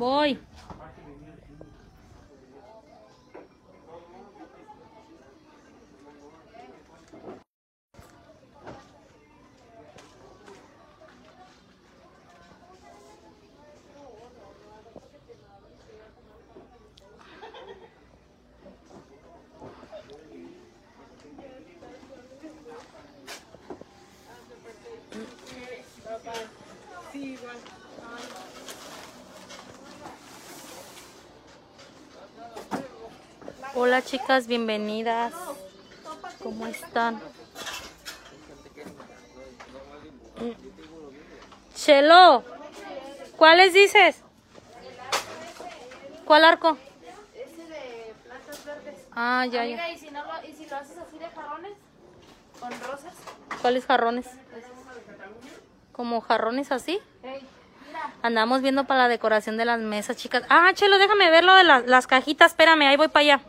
Voy. Hola chicas, bienvenidas. ¿Cómo están? Chelo, ¿cuáles dices? ¿Cuál arco? Ese de plantas verdes. Ah, ya, ya. Mira, y si, no lo, y si lo haces así de jarrones, con rosas. ¿Cuáles jarrones? ¿Como jarrones así? Andamos viendo para la decoración de las mesas, chicas. Ah, Chelo, déjame ver lo de la- las cajitas. Espérame, ahí voy para allá.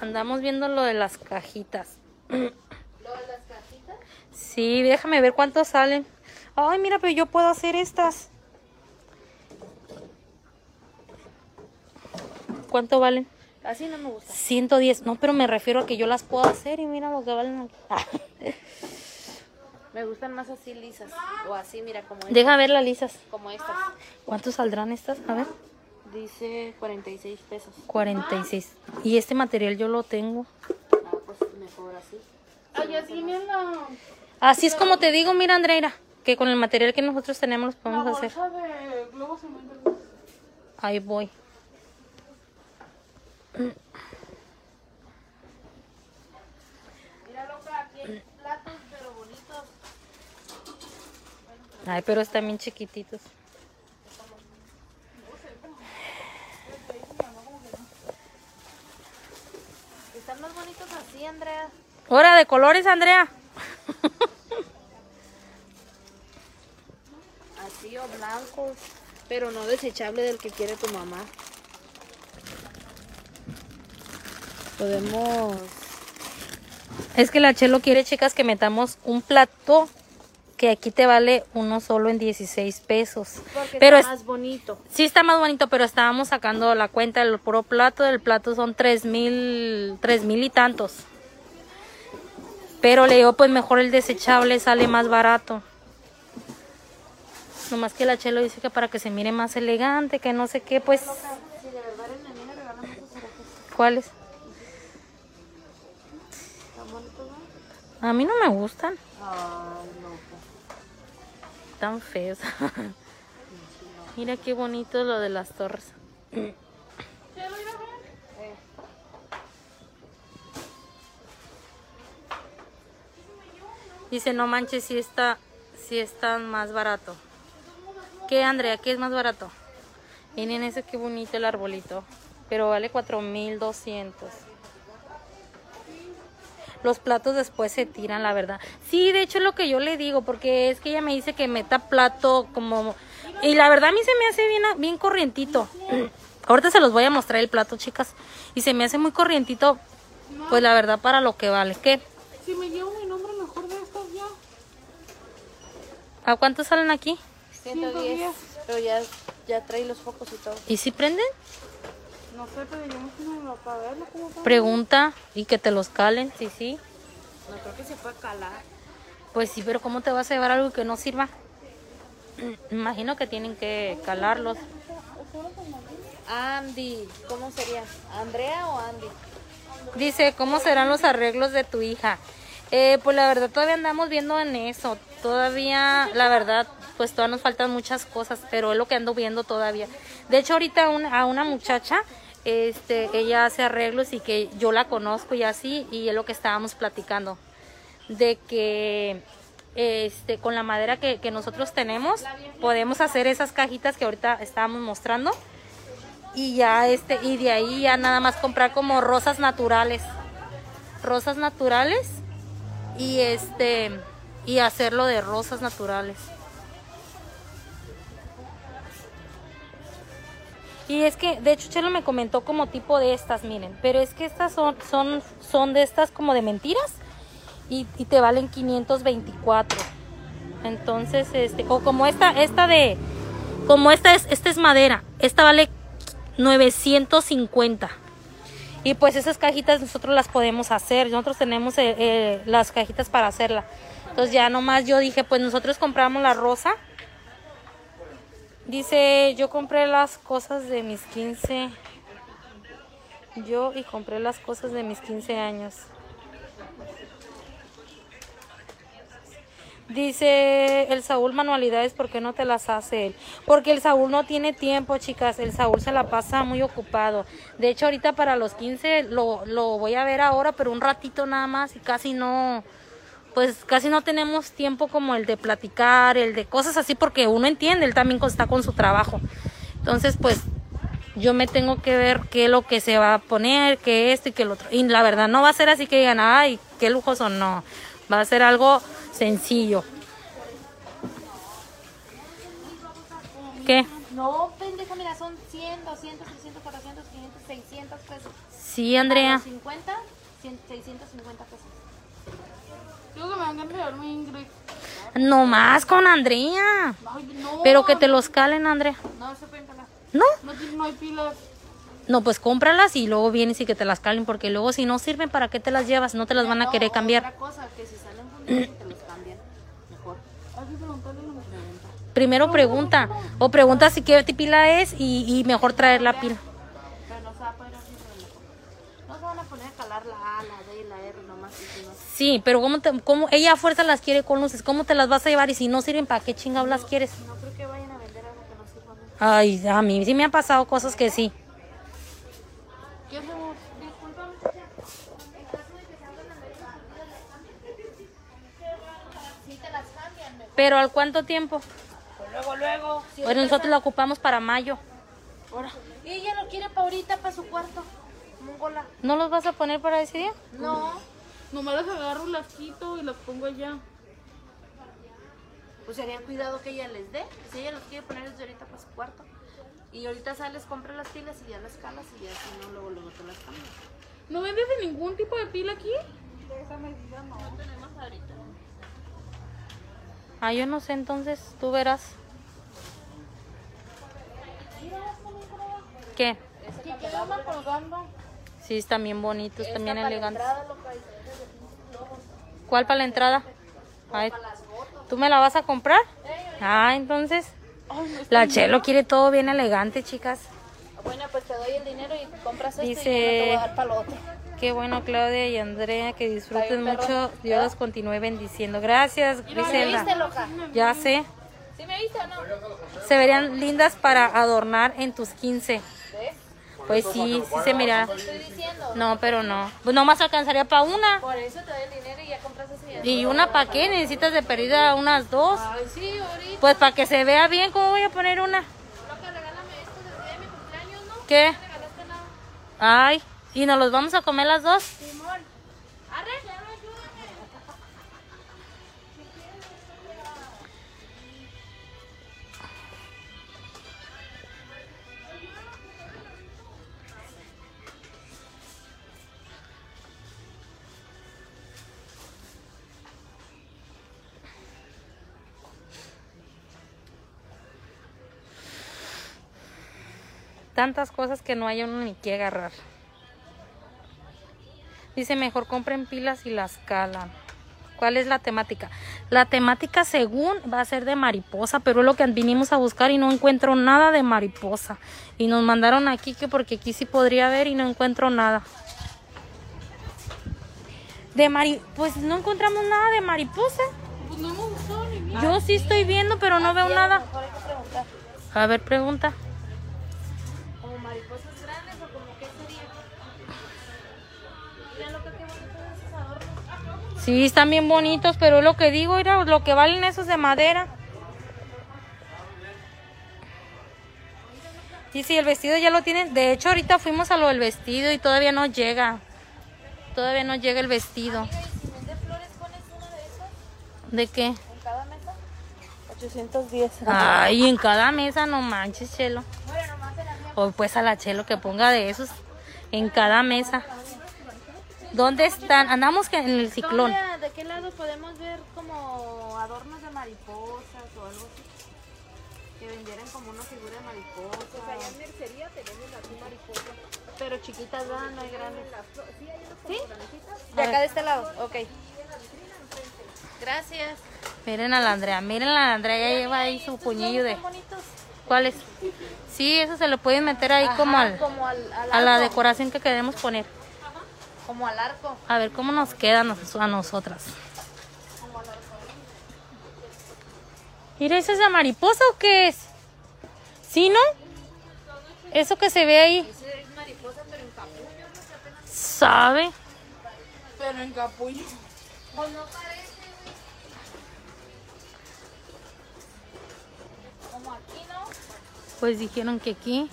Andamos viendo lo de las cajitas. Lo de las cajitas. Sí, déjame ver cuántos salen. Ay, mira, pero yo puedo hacer estas. ¿Cuánto valen? Así no me gusta. 110. No, pero me refiero a que yo las puedo hacer y mira lo que valen aquí. Me gustan más así lisas. O así, mira, como, estas, Deja ver las lisas. como estas. ¿Cuántos saldrán estas? A ver. Dice 46 pesos. 46. Y este material yo lo tengo. Ah, pues mejor así. Ay, así me la, Así es como te digo, mira, Andreira, que con el material que nosotros tenemos los podemos hacer. de globos Ahí voy. Mira, loca, aquí hay platos, pero bonitos. Ay, pero están bien chiquititos. Están más bonitos así, Andrea. Hora de colores, Andrea. Así o blancos. Pero no desechable del que quiere tu mamá. Podemos. Es que la Chelo quiere, chicas, que metamos un plato que aquí te vale uno solo en 16 pesos. Porque Pero está es- más bonito. Sí está más bonito, pero estábamos sacando la cuenta del puro plato. El plato son tres mil, tres mil y tantos. Pero le digo, pues mejor el desechable sale más barato. Nomás que la Chelo dice que para que se mire más elegante, que no sé qué, pues... ¿Cuáles? A mí no me gustan. Tan feos. Mira qué bonito lo de las torres. Dice, no manches, si está, si está más barato. ¿Qué, Andrea? ¿Qué es más barato? Miren ese qué bonito el arbolito. Pero vale 4200. Los platos después se tiran, la verdad. Sí, de hecho es lo que yo le digo, porque es que ella me dice que meta plato como... Y la verdad a mí se me hace bien, bien corrientito. Ahorita se los voy a mostrar el plato, chicas. Y se me hace muy corrientito, pues la verdad para lo que vale. ¿Qué? Si me llevo nombre mejor de estos ya. ¿A cuánto salen aquí? 110. Pero ya, ya trae los focos y todo. ¿Y si prenden? No sé, pero yo no me para verlo cómo. Pregunta y que te los calen. Sí, sí. No creo que se pueda calar. Pues sí, pero ¿cómo te vas a llevar algo que no sirva? Imagino que tienen que calarlos. Andy, ¿cómo sería? ¿Andrea o Andy? Dice, ¿cómo serán los arreglos de tu hija? Eh, pues la verdad todavía andamos viendo en eso. Todavía, la verdad, pues todavía nos faltan muchas cosas, pero es lo que ando viendo todavía. De hecho, ahorita a una muchacha, este, ella hace arreglos y que yo la conozco y así, y es lo que estábamos platicando. De que este, con la madera que, que nosotros tenemos, podemos hacer esas cajitas que ahorita estábamos mostrando. Y ya este, y de ahí ya nada más comprar como rosas naturales. Rosas naturales y este y hacerlo de rosas naturales. Y es que, de hecho, Chelo me comentó como tipo de estas, miren, pero es que estas son, son, son de estas como de mentiras y, te valen 524. Entonces, este, o como esta, esta de, Como esta es, esta es madera. Esta vale 950. Y pues esas cajitas nosotros las podemos hacer. Nosotros tenemos eh, eh, las cajitas para hacerla. Entonces ya nomás yo dije, pues nosotros compramos la rosa. Dice, yo compré las cosas de mis 15. Yo y compré las cosas de mis 15 años. Dice el Saúl manualidades, ¿por qué no te las hace él? Porque el Saúl no tiene tiempo, chicas. El Saúl se la pasa muy ocupado. De hecho, ahorita para los 15 lo, lo voy a ver ahora, pero un ratito nada más y casi no, pues casi no tenemos tiempo como el de platicar, el de cosas así, porque uno entiende, él también está con su trabajo. Entonces, pues yo me tengo que ver qué es lo que se va a poner, qué esto y qué lo otro. Y la verdad no va a ser así que digan, ay, qué lujoso, no. Va a ser algo sencillo. ¿Qué? No, pendeja, mira, son 100, 200, 300, 400, 500, 600 pesos. Sí, Andrea. A los 50, 100, 650 pesos. Digo que me van a enviar mi Ingrid. No más con Andrea. Ay, no. Pero que te los calen, Andrea. No se pueden calar. ¿No? No, tiene- no hay pilas. No, pues cómpralas y luego vienes y que te las calen, porque luego si no sirven, ¿para qué te las llevas? No te las van a No, querer cambiar. Otra cosa, que si salen fundidos te los cambian. Mejor. Hay que preguntarle a la mujer. Primero pregunta, o pregunta si qué pila es y, y mejor traer la pila. Pero no se va a poder así de la No se van a poner a calar la A, la D y la R nomás. Y si no, Sí, pero ¿cómo, te, cómo ella a fuerza las quiere con luces? ¿Cómo te las vas a llevar y si no sirven, ¿para qué chingados las quieres? no creo que vayan a vender algo que no sirva. Ay, a mí sí me han pasado cosas que sí. Mejor. Pero ¿al cuánto tiempo? Pues luego, luego. Si Bueno, nosotros la ocupamos para mayo. ahora. Y ella lo quiere para ahorita, para su cuarto. Mongola. ¿No los vas a poner para ese día? No. Nomás las agarro, las quito y las pongo allá. Pues serían cuidado que ella les dé. Si ella los quiere poner desde ahorita para su cuarto. Y ahorita sales, compra las pilas y ya las calas y ya si no, luego, luego te las cambias. ¿No vendes de ningún tipo de pila aquí? Ah, yo no sé, entonces tú verás. ¿Qué? Sí, quedan colgando. Sí, están bien bonitos, también Para la elegantes. ¿Cuál para la entrada? Ay, ¿Tú me la vas a comprar? Ah, entonces. La Chelo quiere todo bien elegante, chicas. Bueno, pues te doy el dinero y compras esto Dice- y yo no te voy a dar para lo otro. Qué bueno, Claudia y Andrea, que disfruten mucho. Dios los continúe bendiciendo. Gracias, ¿Me Griselda. viste, loca? Ya sé. ¿Sí me viste o no? Se verían lindas para adornar en tus 15. Pues sí, sí se mira. No, pero no. Pues nomás alcanzaría para una. Por eso te doy el dinero y ya compras eso y ya. ¿Y una para qué? Necesitas de perdida unas dos. Ay, sí, ahorita. Pues para que se vea bien, ¿cómo voy a poner una? Loca, regálame esto desde día de mi cumpleaños, ¿no? ¿Qué? No me regalaste nada. Ay, ¿y nos los vamos a comer las dos? Simón. Tantas cosas que no hay uno ni que agarrar. Dice, mejor compren pilas y las calan. ¿Cuál es la temática? La temática según va a ser de mariposa, pero es lo que vinimos a buscar y no encuentro nada de mariposa. Y nos mandaron aquí que porque aquí sí podría haber y no encuentro nada. De mari pues no encontramos nada de mariposa. Pues no hemos buscado ni Yo sí estoy viendo, pero no veo nada. A ver, pregunta. ¿Como mariposas grandes o como qué sería? Mira, loca, qué bonitos esos adornos. Sí, están bien bonitos, pero es lo que digo, era lo que valen esos de madera. Sí, sí, el vestido ya lo tienen. De hecho, ahorita fuimos a lo del vestido y todavía no llega. Todavía no llega el vestido. Mira, y si vende flores, pones uno de esos ¿De qué? en cada mesa. 810. Ay, en cada mesa, no manches, Chelo. O pues a la Chelo que ponga de esos en cada mesa. ¿Dónde están? Andamos que en el ciclón. ¿Dónde, ¿De qué lado podemos ver como adornos de mariposas o algo así? Que vendieran como una figura de mariposa. Pues allá en mercería te venden así mariposa. Pero chiquitas, ¿verdad? No hay grandes. ¿Sí? De acá de este lado, ok. Gracias. Miren a la Andrea, miren a la Andrea, ya lleva ahí su puñillo de... ¿Cuáles? Sí, eso se lo pueden meter ahí como, al, como al, al a la arco. decoración que queremos poner. Como al arco. A ver cómo nos queda a nos- a nosotras. Mira, ¿eso es la mariposa o qué es? ¿Sí, no? Eso que se ve ahí. Es mariposa, pero en capullo. ¿Sabe? Pero en capullo. Pues no parece. Como aquí, ¿no? Pues dijeron que aquí.